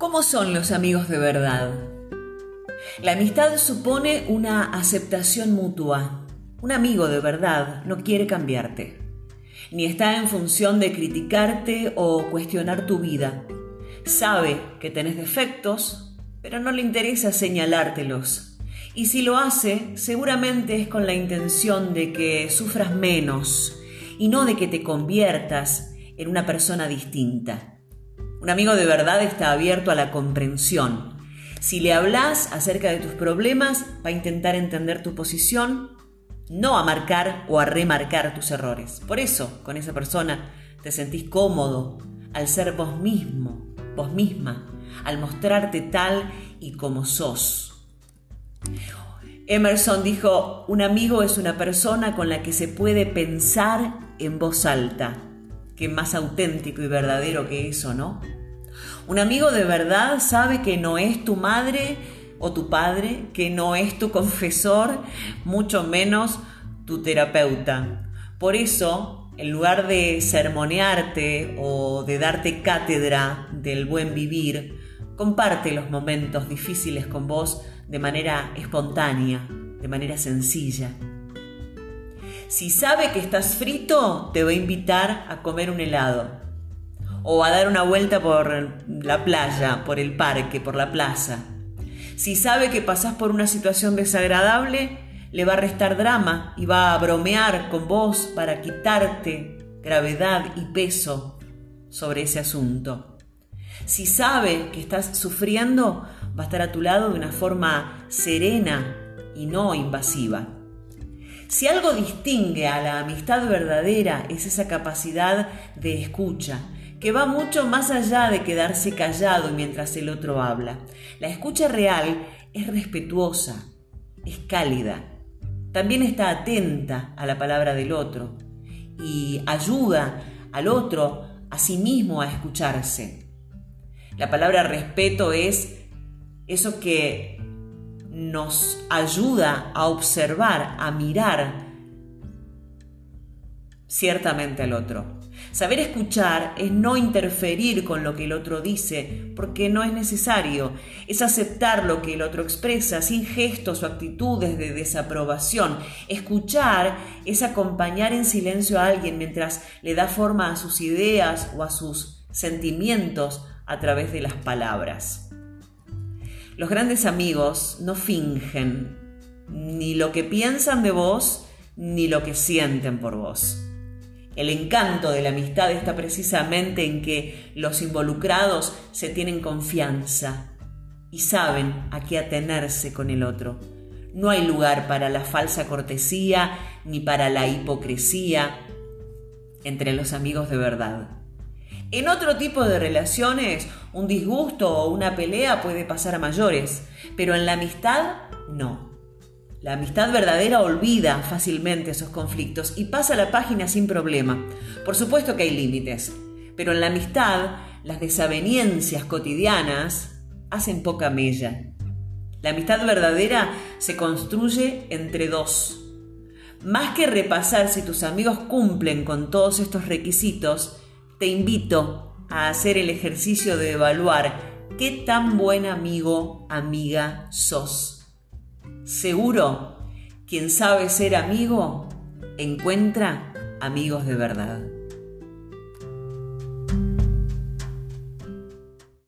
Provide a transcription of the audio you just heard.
¿Cómo son los amigos de verdad? La amistad supone una aceptación mutua. Un amigo de verdad no quiere cambiarte, ni está en función de criticarte o cuestionar tu vida. Sabe que tenés defectos, pero no le interesa señalártelos. Y si lo hace, seguramente es con la intención de que sufras menos y no de que te conviertas en una persona distinta. Un amigo de verdad está abierto a la comprensión. Si le hablas acerca de tus problemas, va a intentar entender tu posición, no a marcar o a remarcar tus errores. Por eso, con esa persona te sentís cómodo al ser vos mismo, vos misma, al mostrarte tal y como sos. Emerson dijo, un amigo es una persona con la que se puede pensar en voz alta Qué más auténtico y verdadero que eso, ¿no? Un amigo de verdad sabe que no es tu madre o tu padre, que no es tu confesor, mucho menos tu terapeuta. Por eso, en lugar de sermonearte o de darte cátedra del buen vivir, comparte los momentos difíciles con vos de manera espontánea, de manera sencilla. Si sabe que estás frito, te va a invitar a comer un helado. O a dar una vuelta por la playa, por el parque, por la plaza. Si sabe que pasás por una situación desagradable, le va a restar drama y va a bromear con vos para quitarte gravedad y peso sobre ese asunto. Si sabe que estás sufriendo, va a estar a tu lado de una forma serena y no invasiva. Si algo distingue a la amistad verdadera es esa capacidad de escucha, que va mucho más allá de quedarse callado mientras el otro habla. La escucha real es respetuosa, es cálida, también está atenta a la palabra del otro y ayuda al otro a sí mismo a escucharse. La palabra respeto es eso que nos ayuda a observar, a mirar ciertamente al otro. Saber escuchar es no interferir con lo que el otro dice, porque no es necesario. Es aceptar lo que el otro expresa sin gestos o actitudes de desaprobación. Escuchar es acompañar en silencio a alguien mientras le da forma a sus ideas o a sus sentimientos a través de las palabras. Los grandes amigos no fingen ni lo que piensan de vos ni lo que sienten por vos. El encanto de la amistad está precisamente en que los involucrados se tienen confianza y saben a qué atenerse con el otro. No hay lugar para la falsa cortesía ni para la hipocresía entre los amigos de verdad. En otro tipo de relaciones, un disgusto o una pelea puede pasar a mayores, pero en la amistad no. La amistad verdadera olvida fácilmente esos conflictos y pasa la página sin problema. Por supuesto que hay límites, pero en la amistad las desavenencias cotidianas hacen poca mella. La amistad verdadera se construye entre dos. Más que repasar si tus amigos cumplen con todos estos requisitos, te invito a hacer el ejercicio de evaluar qué tan buen amigo, amiga sos. Seguro, quien sabe ser amigo, encuentra amigos de verdad.